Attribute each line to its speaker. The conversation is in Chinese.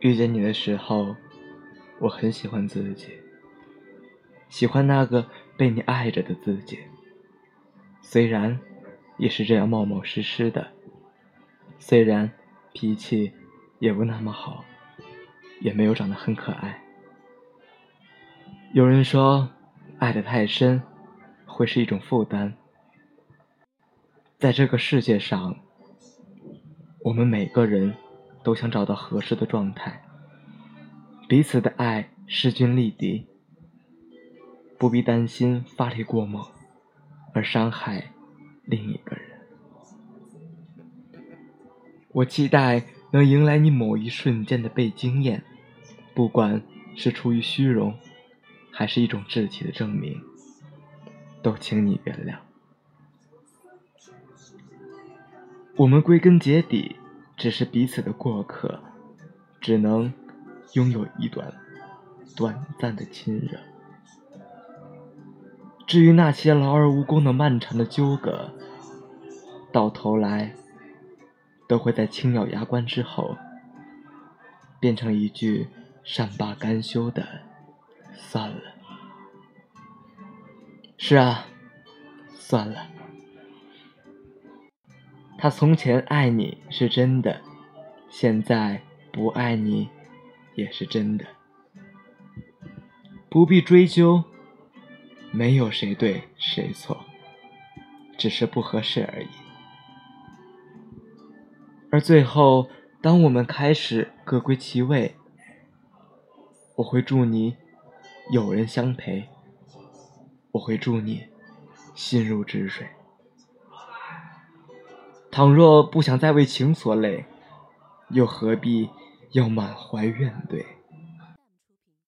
Speaker 1: 遇见你的时候，我很喜欢自己，喜欢那个被你爱着的自己。虽然也是这样冒冒失失的，虽然脾气也不那么好，也没有长得很可爱。有人说，爱得太深会是一种负担。在这个世界上，我们每个人。都想找到合适的状态，彼此的爱势均力敌，不必担心发力过猛而伤害另一个人。我期待能迎来你某一瞬间的被惊艳，不管是出于虚荣，还是一种志气的证明，都请你原谅。我们归根结底。只是彼此的过客，只能拥有一段短暂的亲热。至于那些劳而无功的漫长的纠葛，到头来都会在轻咬牙关之后，变成一句善罢甘休的“算了”。是啊，算了。他从前爱你是真的，现在不爱你也是真的，不必追究，没有谁对谁错，只是不合适而已。而最后，当我们开始各归其位，我会祝你有人相陪，我会祝你心如止水。倘若不想再为情所累，又何必要满怀怨怼？